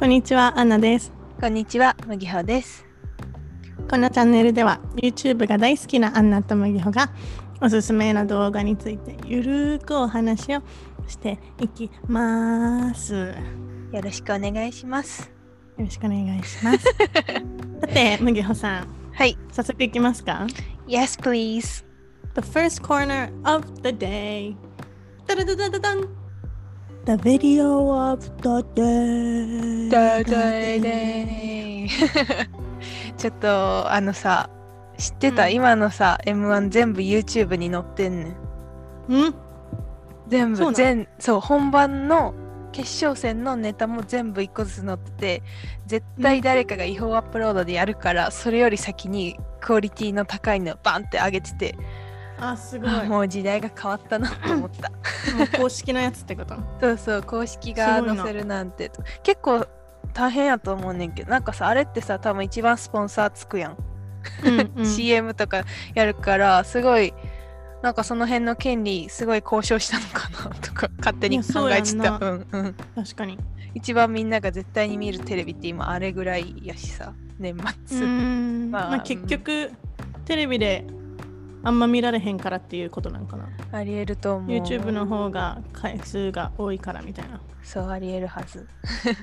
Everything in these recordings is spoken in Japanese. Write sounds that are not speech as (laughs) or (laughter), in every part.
こんにちは、アンナです。こんにちは、麦穂です。このチャンネルでは YouTube が大好きなアンナと麦穂がおすすめの動画についてゆるーくお話をしていきます。よよろしくお願いします。ろしくお願いします。さて、麦穂さん、はい。早速いきますか？Yes, please. The first corner of the day. ダダダダダダン The video of the day. だだでちょっと、あのさ、知ってた、うん。今のさ、M1 全部 YouTube に載ってんねん。うん？全部、全、そう、本番の決勝戦のネタも全部一個ずつ載ってて、絶対誰かが違法アップロードでやるから、それより先にクオリティの高いのバンって上げてて、あ、すごい。もう時代が変わったなと思った。う公式のやつってこと？(laughs) そうそう公式が載せるなんて。結構大変やと思うねんけど。なんかさあれってさ多分一番スポンサーつくやん、うんうん。(laughs) CM とかやるからすごいなんかその辺の権利すごい交渉したのかなとか勝手に考えちゃったやうんうん。確かに。一番みんなが絶対に見るテレビって今あれぐらいやしさ。年う末、まあまあ結局テレビであんま見られへんからっていうことなんかな。ありえると思う YouTube の方が回数が多いからみたいな。そうありえるはず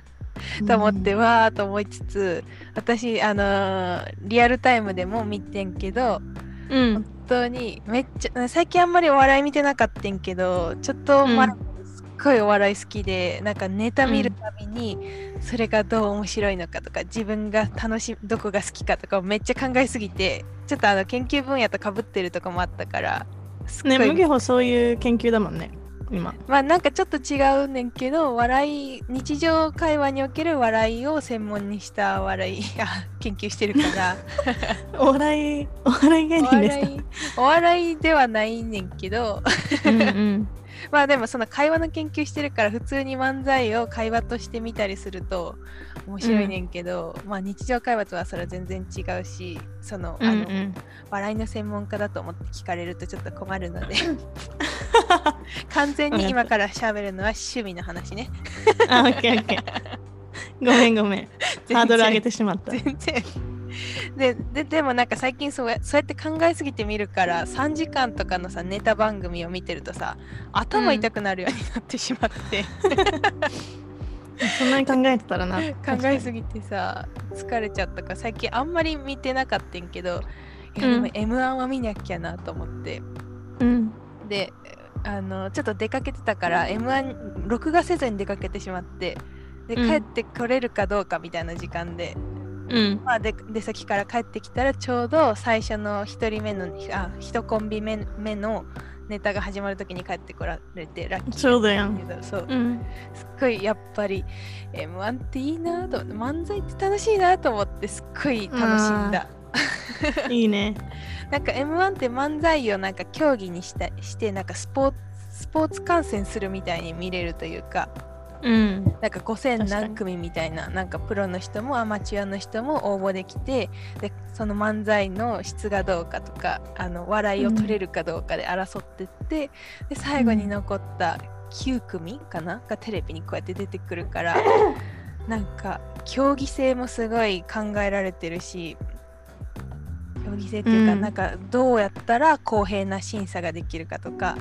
(laughs) と思ってわーと思いつつ私あのーリアルタイムでも見てんけどうん。本当にめっちゃ最近あんまりお笑い見てなかったんけどちょっとうん前ごいお笑い好きでなんかネタ見るたびにそれがどう面白いのかとか自分が楽しどこが好きかとかをめっちゃ考えすぎてちょっとあの研究分野とかぶってるとかもあったからすっごい、ね、麦穂そういう研究だもんね、今。まあなんかちょっと違うねんけど笑い日常会話における笑いを専門にした笑いあ研究してるから (laughs) お笑い、お笑い芸お人です笑いお笑いではないねんけどかうんうん。(laughs) まあでもその会話の研究してるから普通に漫才を会話として見たりすると面白いねんけど、まあ日常会話とはそれは全然違うしその,、うんうあのん、笑いの専門家だと思って聞かれるとちょっと困るので (laughs) 完全に今から喋るのは趣味の話ねあ、オッケーオッケー。ごめんごめん。(laughs) ハードル上げてしまった。全然でででもなんか最近そうやそうやって考えすぎて見るから3時間とかのさネタ番組を見てるとさ頭痛くなるようになってしまって、そんなに考えてたらな。(laughs) 考えすぎてさ疲れちゃったから最近あんまり見てなかったんけど m 1は見なきゃなと思ってうん。であのちょっと出かけてたから m 1録画せずに出かけてしまってでうん帰ってこれるかどうかみたいな時間で、うん。まあ、で出先から帰ってきたらちょうど最初の1人目のあ1コンビ目目のネタが始まる時に帰ってこられてラッキーそうだよだけどそううん。すっごいやっぱり M1 っていいなと漫才って楽しいなと思ってすっごい楽しんだ。いいね。(laughs) なんか M1 って漫才をなんか競技にしたしてなんかスポーツスポーツ観戦するみたいに見れるというかうん。なんか5000確かに何組みたいななんかプロの人もアマチュアの人も応募できてでその漫才の質がどうかとかあの笑いを取れるかどうかで争ってって、で最後に残った9組かながテレビにこうやって出てくるから (laughs) なんか競技性もすごい考えられてるし競技性っていうか、うんなんかどうやったら公平な審査ができるかとか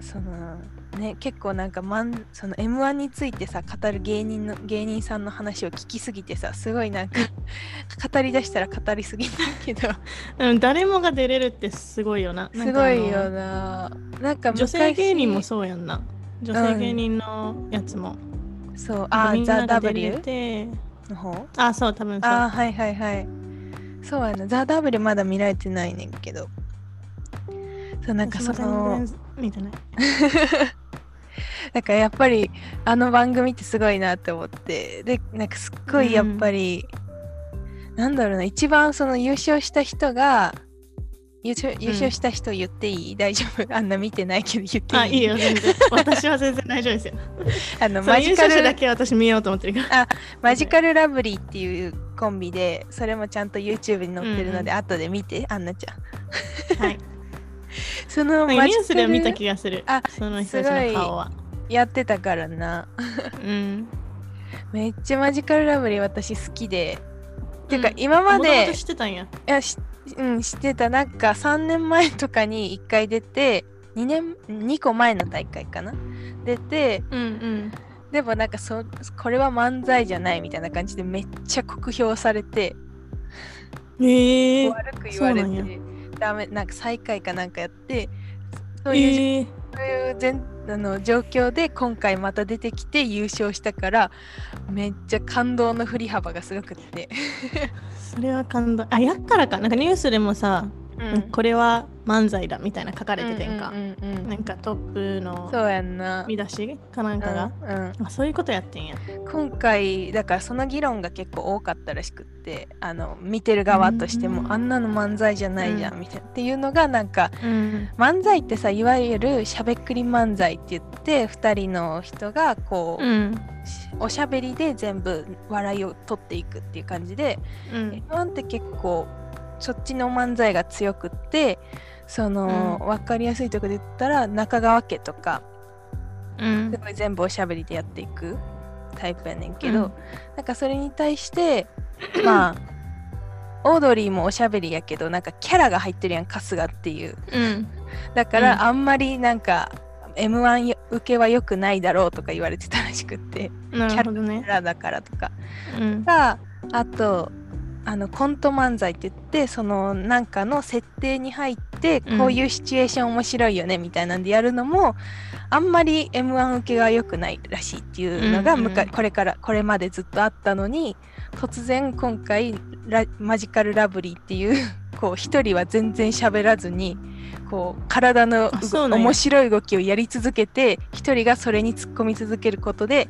そのね結構なんかマンその M1 についてさ語る芸人の芸人さんの話を聞きすぎてさすごいなんか (laughs) 語りだしたら語りすぎだけどうん、誰もが出れるってすごいよな。すごいよななんか女性芸人も昔そうやんな。女性芸人のやつも。そうああザ・ W？の方？あ、そう、多分そう。あはいはいはいそうやなザ・ W まだ見られてないねんけどそうなんかその見てない。(laughs) なんかやっぱりあの番組ってすごいなって思ってでなんかすっごいやっぱり、なんだろうな一番その優勝した人が優勝優勝した人言っていい、大丈夫？(laughs) あんな見てないけど言っていい？あ、いいよ、全然。(laughs) 私は全然大丈夫ですよ。あのマジカ優勝者だルけ私見ようと思ってるから。マジカルラブリーっていうコンビでそれもちゃんと YouTube に載ってるので、うん後で見てあんなちゃんはい。(laughs) そのニュースでは見た気がする。あその人たちの顔は。やってたからなうん。めっちゃマジカルラブリー私好きで。っていうかうん今まで、知ってたんやいやし、うん、知ってた。なんか3年前とかに1回出て、2年、2個前の大会かな出て、うんうんでもなんかそ、これは漫才じゃないみたいな感じでめっちゃ酷評されて、へえ悪く言われて、ダメ、なんか最下位かなんかやって、そういうえー、そういう全あの状況で今回また出てきて優勝したからめっちゃ感動の振り幅がすごくって、(laughs) それは感動。あやっからか。なんかニュースでもさ、うん。これは漫才だみたいな書かれててんか、うんうんうんなんかトップのそうやんな、見出しかなんかが、うんうん。あそういうことやってんや。今回だからその議論が結構多かったらしくってあの見てる側としても、うん。あんなの漫才じゃないじゃん、うみたいな。っていうのがなんかうん。漫才ってさいわゆるしゃべっくり漫才って言って2人の人がこう、うん。しおしゃべりで全部笑いを取っていくっていう感じでうん。M1 って結構そっちの漫才が強くってその、う分かりやすいところで言ったら中川家とかうん。すごい全部おしゃべりでやっていくタイプやねんけど、うん。なんかそれに対してまあオードリーもおしゃべりやけどなんかキャラが入ってるやん春日っていう。うん。だかうん。らあんまりなんか M1 受けは良くないだろうとか言われてたらしくって。なるほどキねャラだからとか。うん。かあとあのコント漫才って言ってそのなんかの設定に入ってうんこういうシチュエーション面白いよねみたいなんでやるのも、あんまり m 1受けが良くないらしいっていうのがうん。うんこれからこれまでずっとあったのに突然今回ラマジカルラブリーっていう (laughs) こう一人は全然喋らずにこう体の面白い動きをやり続けて一人がそれに突っ込み続けることで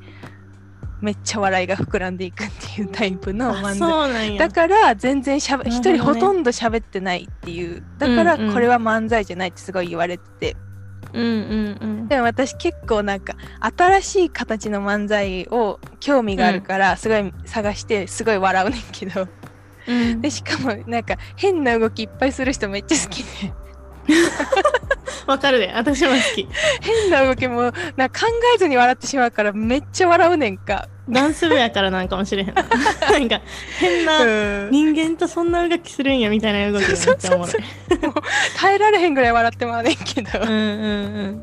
めっちゃ笑いが膨らんでいくっていうタイプのあ漫才。そうなんや。だから全然しゃべ一、人ほとんど喋ってないっていう。だからこれは漫才じゃないってすごい言われてて、うんうんうん。でも私結構なんか新しい形の漫才を興味があるからすごい探してすごい笑うねんけど。うん。でしかもなんか変な動きいっぱいする人めっちゃ好きで (laughs) わかるで私も好き。変な動きもな考えずに笑ってしまうからめっちゃ笑うねんか。ダンス部やからなんかもしれへんな。(laughs) なんか変なうん。人間とそんな動きするんやみたいな動きがめっちゃおもろい。(laughs) 耐えられへんぐらい笑ってまうねんけど、うんうん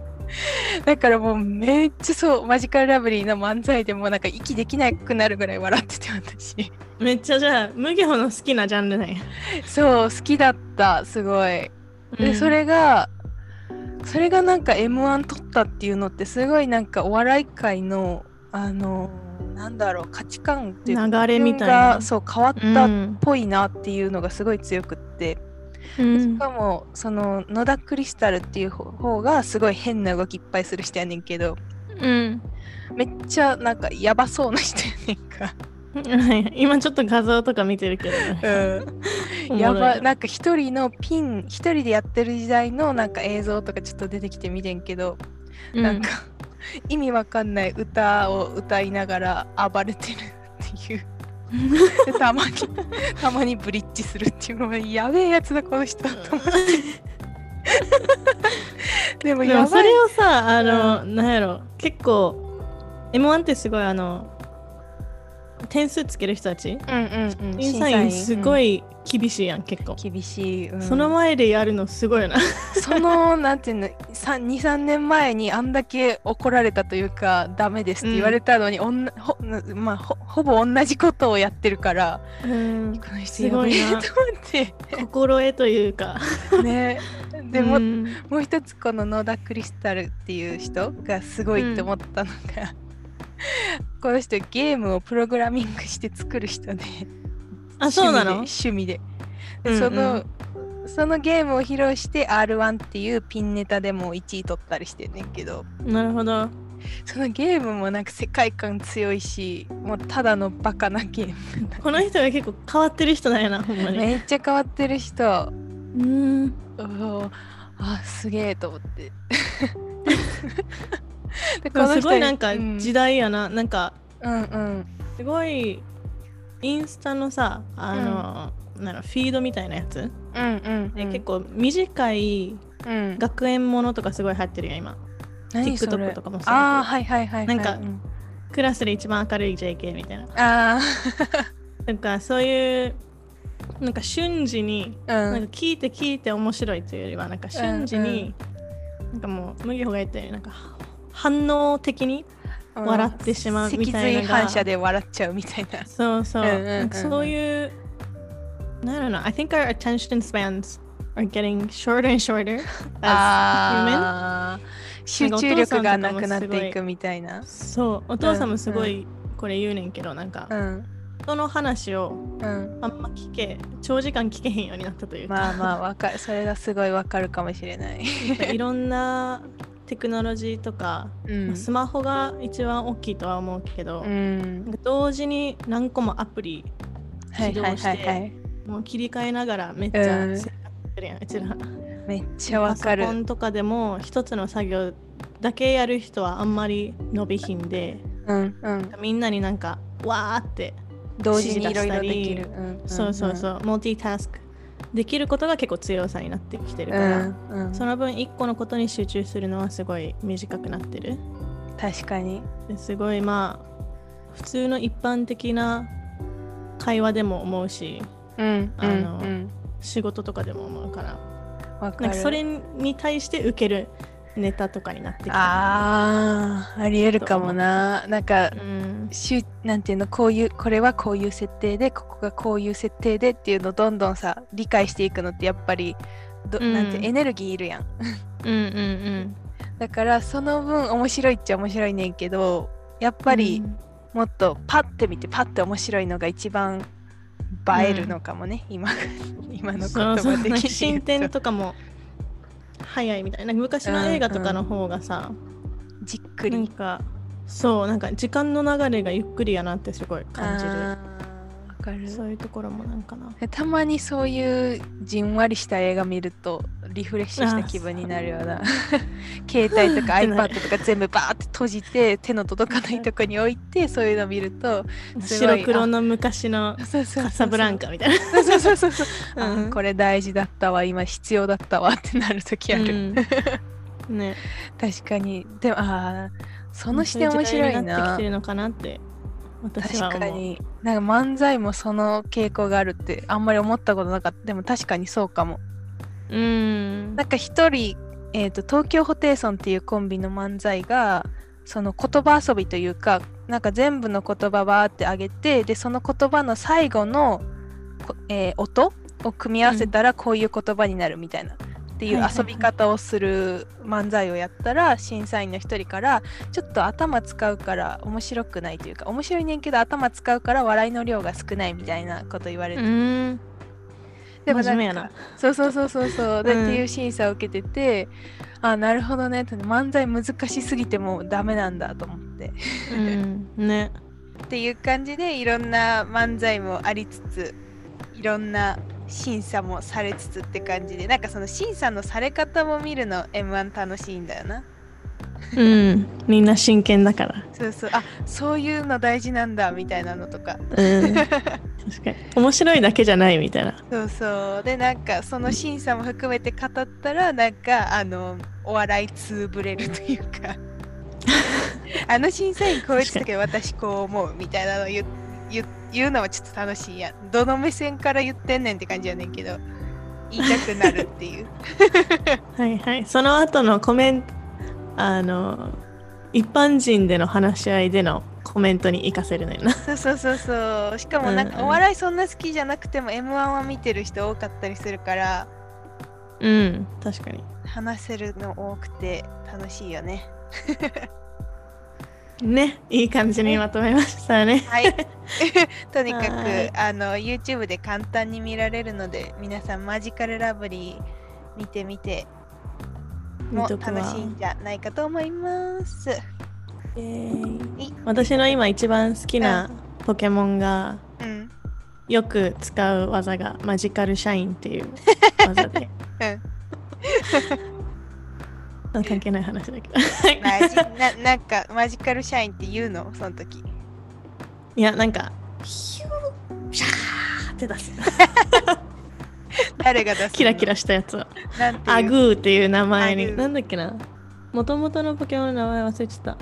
だからもうめっちゃそうマジカルラブリーの漫才でもなんか息できなくなるぐらい笑ってて私。うんめっちゃじゃあ麦穂の好きなジャンルなんや。そう好きだったすごい。で、うん。それがそれがなんか m 1取ったっていうのってすごいなんかお笑い界のあのなんだろう価値観っていうか流れみたいな。がそう変わったっぽいなっていうのがすごい強くって、うん。しかもその野田クリスタルっていう方がすごい変な動きいっぱいする人やねんけど。うん。めっちゃなんかやばそうな人やねんか。(laughs) 今ちょっと画像とか見てるけど。ね (laughs) おもろい。やなば。なんか一人のピン一人でやってる時代のなんか映像とかちょっと出てきてみてんけど、うん。なんか意味わかんない歌を歌いながら暴れてるっていう。でたまに (laughs) たまにブリッジするっていうのがやべえやつだこの人。と思ってでもそれをさあの、なんやろ。結構 M1 ってすごいあの点数つける人たち？うんうんうん。審査員すごい、い厳しいやん結構、厳しい、うん。その前でやるのすごいよな。そのなんていうの23年前にあんだけ怒られたというかダメですって言われたのに、おんなほまあ、ほほぼ同じことをやってるからうん。この人すごいなと思って。心得というか。ね。でも、うん。もう一つこの野田クリスタルっていう人がすごいって思ったのが、(laughs) この人ゲームをプログラミングして作る人で。あそうなの？趣味で。趣味ででうんうん。その、そのゲームを披露して R1 っていうピンネタでも1位取ったりしてんねんけど。なるほど。そのゲームもなんか世界観強いしもうただのバカなゲーム。この人が結構変わってる人なんやなほんまに。めっちゃ変わってる人。うん。あすげえと思って (laughs) すごいなんかうん。時代やな、なんかうんうん。すごいインスタのさあの、なんだろフィードみたいなやつ、うんうんで結構短いうん。学園ものとかすごい流行ってるやん今。TikTok とかもそうああはいはいはいはい。なんかうん。クラスで一番明るい JK みたいな。あ (laughs) なんかそういうなんか瞬時に、あ、うん、なんか聞いて聞いて面白いというよりはなんか瞬時に、なんかもう麦穂が言ったようになんか反応的にうん笑ってしまうみたいな脊髄反射で笑っちゃうみたいな。そうそう,、うんうんそういう I don't know I think our attention spans are getting shorter and shorter as (laughs) あー集中力がなくなっていくみたいな human。そうお父さんもすごいこれ言うねんけど、なんかうん人の話をうん。あんま聞け長時間聞けへんようになったというか、まあまあわかる。それがすごいわかるかもしれない。(laughs) いろんなテクノロジーとか、うんまあスマホが一番大きいとは思うけど、うん。同時に何個もアプリはいはいはいはい。もう切り替えながらめっちゃうんうちら。めっちゃわかるパソコ。ンとかでも一つの作業だけやる人はあんまり伸びひんでうんうん。みんなになんかわーって、同時にいろいろできる。んそうそうそうモルティタスクできることが結構強さになってきてるうから、んうん。その分一個のことに集中するのはすごい短くなってる確かに。ですごいまあ普通の一般的な会話でも思うしうんあのうんうん仕事とかでも思うからわかる。なんかそれに対して受けるネタとかになってきてああ、ありえるかもな。なんか、うん。しゅなんていうのこういうこれはこういう設定でここがこういう設定でっていうのをどんどんさ理解していくのってやっぱりど、うん。なんてエネルギーいるやん。うんうんだからその分面白いっちゃ面白いねんけどやっうん。ぱりもっとパッて見てパッて面白いのが一番映えるのかもね、今今の言葉的に言うと。進展とかも早いみたいな。昔の映画とかの方がさ、じっくり。なんかそうなんか時間の流れがゆっくりやなってすごい感じるかる。そういうところもなんかな。えたまにそういうじんわりした映画見るとリフレッシュした気分になるような。(laughs) 携帯とか (laughs) iPad とか全部バーって閉じて手の届かないとこに置いてそういうの見ると白黒の昔のカサブランカみたいな。そうそうそうそう、あ (laughs) うん。これ大事だったわ今必要だったわってなる時ある、うん。ね。確かに。でもあーその視点面白いそうう時代になってきなてるのかなって私は確かに。なんか漫才もその傾向があるってあんまり思ったことなかった。でも確かにそうかも。うん。なんか一人、えーと東京ホテイソンっていうコンビの漫才がその言葉遊びというかなんか全部の言葉バーってあげてでその言葉の最後の、こえー音を組み合わせたらこういう言葉になるみたいな、っていう遊び方をする漫才をやったら審査員の一人からちょっと頭使うから面白くないというか面白いねんけど頭使うから笑いの量が少ないみたいなこと言われて、うん。でもななんかそうそうそうそうそう。で、うん。っていう審査を受けててあなるほどね。漫才難しすぎてもうダメなんだと思って。うん。ね。っていう感じでいろんな漫才もありつついろんな審査もされつつって感じでなんかその審査のされ方も見るの M1 楽しいんだよな。うんみんな真剣だから。そうそう。あそういうの大事なんだみたいなのとか。うん。確かに。面白いだけじゃないみたいな。そうそう。でなんかその審査も含めて語ったらなんかあのお笑いつぶれるというか。(laughs) あの審査員こう言ってたけど私こう思うみたいなの言う言う言うのはちょっと楽しい。やんどの目線から言ってんねんって感じやねんけど言いたくなるっていう。(laughs) はいはい。その後のコメントあの一般人での話し合いでのコメントに活かせるのよな。そうそうそうそう。しかもなんかお笑いそんな好きじゃなくても m 1は見てる人多かったりするからうん確かに。話せるの多くて楽しいよね (laughs) ねいい感じにまとめましたね。はい。(laughs) とにかくはい。あの YouTube で簡単に見られるので皆さんマジカルラブリー見てみても楽しいんじゃないかと思います。イエーイ。い。私の今一番好きなポケモンがうん。よく使う技がマジカルシャインっていう技で。(laughs) うん、関係ない話だけど。(laughs) ななんかマジカルシャインって言うの？その時。いやなんかヒューシャーって出す。(laughs) 誰が出すの？キラキラしたやつを。なんていう？アグーっていう名前に。なんだっけな？もともとのポケモンの名前忘れちゃった。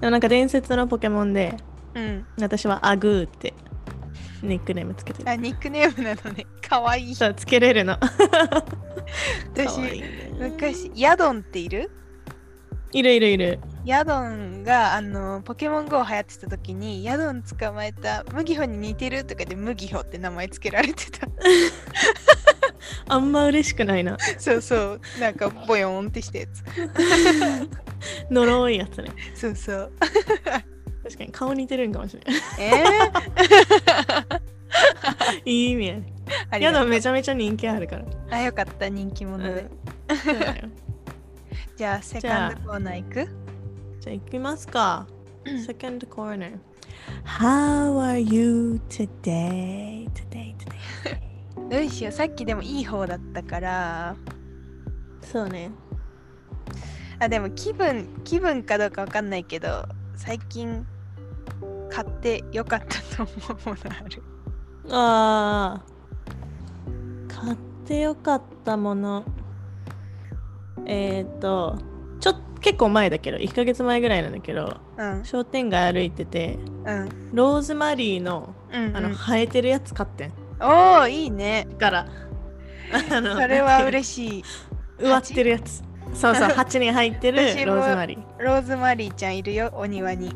でもなんか伝説のポケモンでうん。私はアグーってニックネームつけてる。あニックネームなのね。かわいい。そうつけれるの。(laughs) か私わいいね。昔ヤドンっている？いるいるいる。ヤドンがあのポケモン GO 流行ってた時にヤドン捕まえた麦穂に似てるとかで麦穂って名前つけられてた。(laughs) あんま嬉しくないな。そうそう。なんかボヨーンってしたやつ。(laughs) 呪いやつね。そうそう確かに顔似てるんかもしれないえー、(laughs) いい意味やね。やだめちゃめちゃ人気あるから。あよかった人気者で、そうだよ。じゃあセカンドコーナー行く？じゃあ行きますか。Second corner How are you today? Today, today. (laughs) どうしようさっきでもいい方だったから。そうね。あでも気分気分かどうかわかんないけど最近買ってよかったと思うものある。あー。買ってよかったもの。えっ、ー、とちょ結構前だけど1ヶ月前ぐらいなんだけどうん。商店街歩いててうん。ローズマリーのうん、あの、うん、生えてるやつ買ってん。おおいいね。からあのそれは嬉しい。(laughs) 植わってるやつ。そうそう (laughs) 鉢に入ってるローズマリー。ローズマリーちゃんいるよお庭に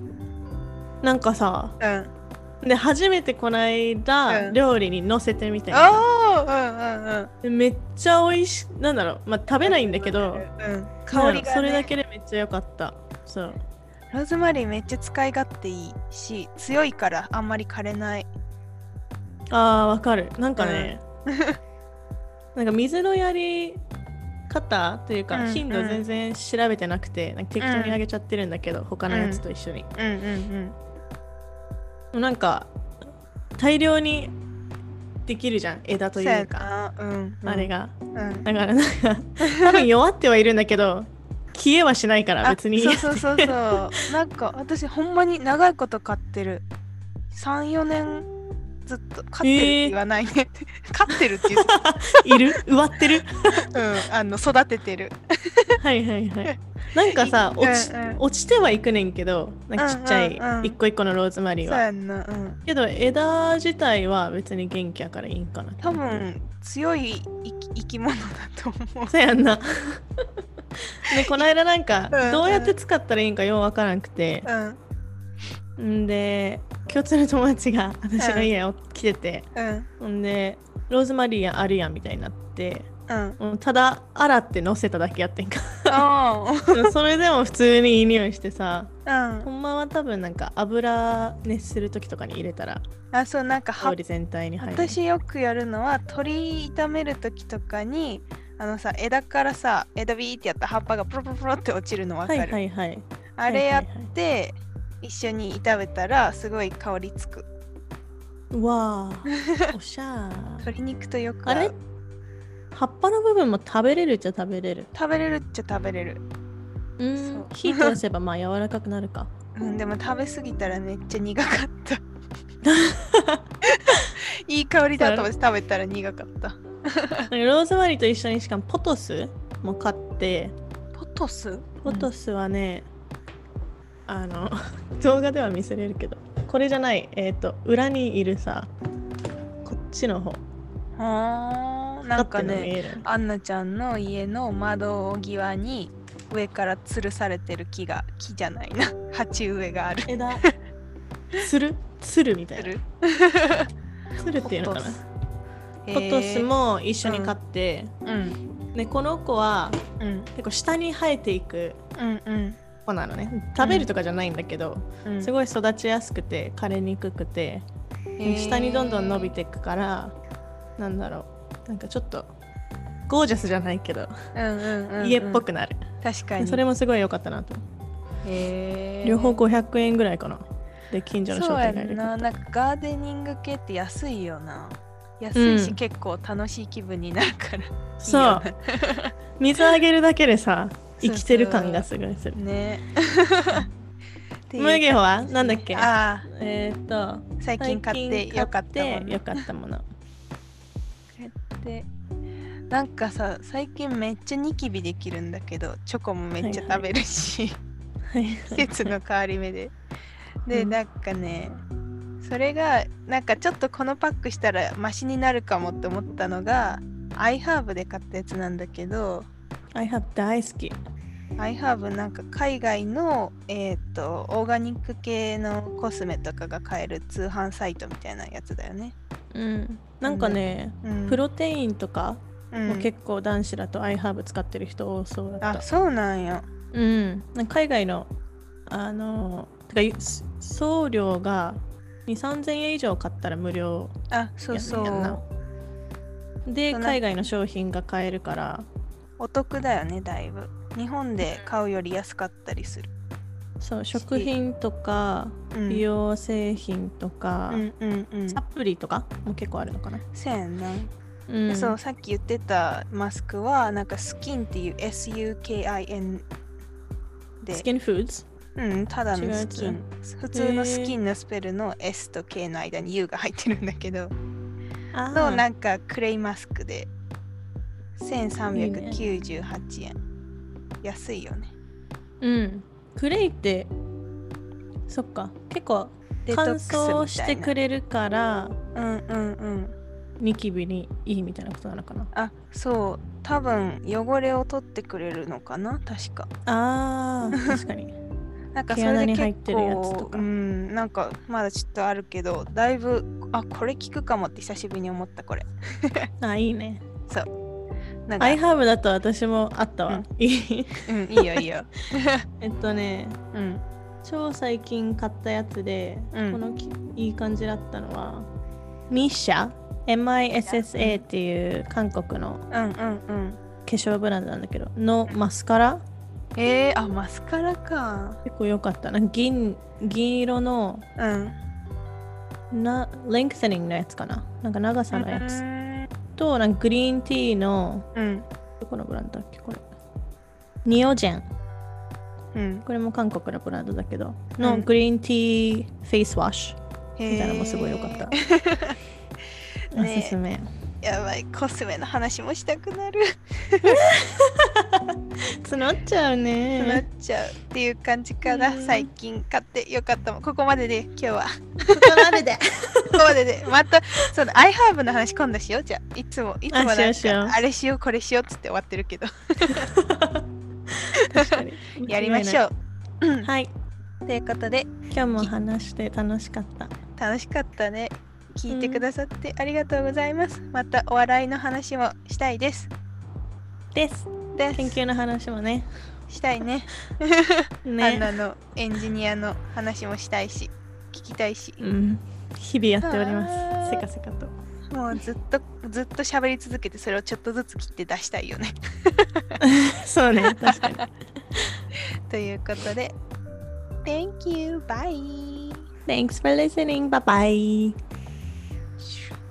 なんかさうん。で初めてこの間、うん。料理に乗せてみたいな。うんうんうん。でめっちゃ美味しなんだろうまあ食べないんだけどうん、香りが、ね、それだけでめっちゃ良かった。そう。ローズマリーめっちゃ使い勝手いいし強いからあんまり枯れない。あーわかる。なんかね、(laughs) なんか水のやり方というか、うん頻度全然調べてなくてなんか適当にあげちゃってるんだけど、他のやつと一緒に、うんうんなんか大量にできるじゃん枝とうんいうかか、うん、あれが。うん。だからなんか多分弱ってはいるんだけど消えはしないからあ別に。そうそうそうそう。なんか私ほんまに長いこと飼ってる。34年ずっと飼ってるって言わないね、飼ってるって言う、(laughs) いる？植わってる？(laughs) うん、あの育ててる。はいはいはい。なんかさうん落ち,、うん。落ちてはいくねんけどなんかちっちゃいうんうんうん。一個一個のローズマリーは、そうやんな。うん。けど枝自体は別に元気やからいいんかな多分強い生き生き物だと思う。そうやんな。でこの間なんかうんうん。どうやって使ったらいいんかようわからんくて。うん。んで共通の友達が私の家を来てて、うん。んでローズマリーあるやんみたいになってうん。ただ洗って乗せただけやってんか。あ (laughs) それでも普通にいい匂いしてさーうん。ほんまは多分なんか油熱する時とかに入れたらあそうなんか葉香り全体に入る。私よくやるのは鶏炒める時とかにあのさ枝からさ枝ビーってやった葉っぱがプロプロプロって落ちるのわかる、はいはいはい。あれやっはいはいはい。て一緒に炒めたらすごい香りつく。うわー (laughs) おしゃー。鶏肉とよくあれ？葉っぱの部分も食べれるっちゃ食べれる？食べれるっちゃ食べれる、うそんう。火通せばまあ柔らかくなるか。(laughs) うん、でも食べ過ぎたらめっちゃ苦かった。(laughs) いい香りだと思って食べたら苦かった。ローズマリーと一緒にしかもポトスも買って。ポトス？ポトスはね、あの (laughs) 動画では見せれるけどこれじゃないえっ、と裏にいるさこっちの方。はあなんかねアンナちゃんの家の窓際に上から吊るされてる木が木じゃないな。(laughs) 鉢植えがある。枝。(laughs) つる？つるみたいな。つる。っていうのかな？ポトス。も一緒に買って、ーうん。でこの子はうん。結構下に生えていくうんうん子なのね。食べるとかじゃないんだけど、うん。すごい育ちやすくて枯れにくくて、下にどんどん伸びていくからなんだろう。なんかちょっとゴージャスじゃないけど、うんうんうんうん。家っぽくなる。確かに。それもすごい良かったなと、へー。両方500円ぐらいかな。で近所の商店街でんななんかガーデニング系って安いよな。安いし、うん結構楽しい気分になるから。そう。な (laughs) 水あげるだけでさ生きてる感がすごいする。ね。っていう麦穂は？なんだっけ？ああえーっと最近買ってよかったもん最近買ってよかったもの。でなんかさ最近めっちゃニキビできるんだけどチョコもめっちゃ食べるし、季節の変わり目で。で、うん。なんかねそれがなんかちょっとこのパックしたらマシになるかもって思ったのが iHerb で買ったやつなんだけど I have 大好き。iHerb なんか海外のえっ、とオーガニック系のコスメとかが買える通販サイトみたいなやつだよね。うん。なんかね、うん、プロテインとかうんも結構男子だと iHerb 使ってる人多そうだった。あそうなんや。うん。なんか海外の、あの、てかす送料が2、3000円以上買ったら無料あそうそう。で、海外の商品が買えるから、お得だよねだいぶ。日本で買うより安かったりする。そう、食品とか、うん美容製品とか、うんうんうん。サプリとかも結構あるのかな？そうやんな。うん、そうさっき言ってたマスクはなんかスキンっていう SUKIN でスキンフーズ？うんただのスキン普通のスキンのスペルの S と K の間に U が入ってるんだけどあのーなんかクレイマスクで1398円安いよねうん。クレイって、そっか、結構乾燥してくれるから、うんうんうんニキビにいいみたいなことなのかな。あそう多分汚れを取ってくれるのかな確かあー、確かに。(laughs) なんかそれでに入って結るやつとか構うんなんかまだちょっとあるけどだいぶあこれ効くかもって久しぶりに思ったこれ (laughs) あ、いいね。なんか、iHerb だと私もあったわ。うん。いい。うん、いいよいいよ。(laughs) えっとね、うん。超最近買ったやつで、うん。このきいい感じだったのは、ミッシャ MISSA っていう韓国の化粧ブランドなんだけど、のマスカラ？えー、あマスカラか。結構良かった。な。銀銀色のうん。な、レンクセニングのやつかな。なんか長さのやつ。うんと、なんかグリーンティーの、うんどこのブランドだっけこれ。 Neogen。うんこれも韓国のブランドだけど、のうんグリーンティーフェイスワッシュ。みみたいなのもすごい良かった。(laughs) おすすめ。やばいコスメの話もしたくなる (laughs) 募っちゃうなっね。ちゃうっていう感じかな、うん最近買ってよかったもんここまでで今日はここまでで。ここまでで (laughs) またその iHerb の話今度しようじゃあいつもいつもなんかあれしようこれしようっつって終わってるけど (laughs) 確かに。やりましょう。はい。ということで今日も話して楽しかった。楽しかったね聞いてくださってありがとうございます、またお笑いの話もしたいですです。です研究の話もね。したいねアン (laughs) ね。ナのエンジニアの話もしたいし聞きたいしうん。日々やっております。せかせかと。もうずっとずっと喋り続けてそれをちょっとずつ切って出したいよね (laughs) そうね。確かに。(laughs) ということで Thank you bye Thanks for listening. Bye bye. Shoo.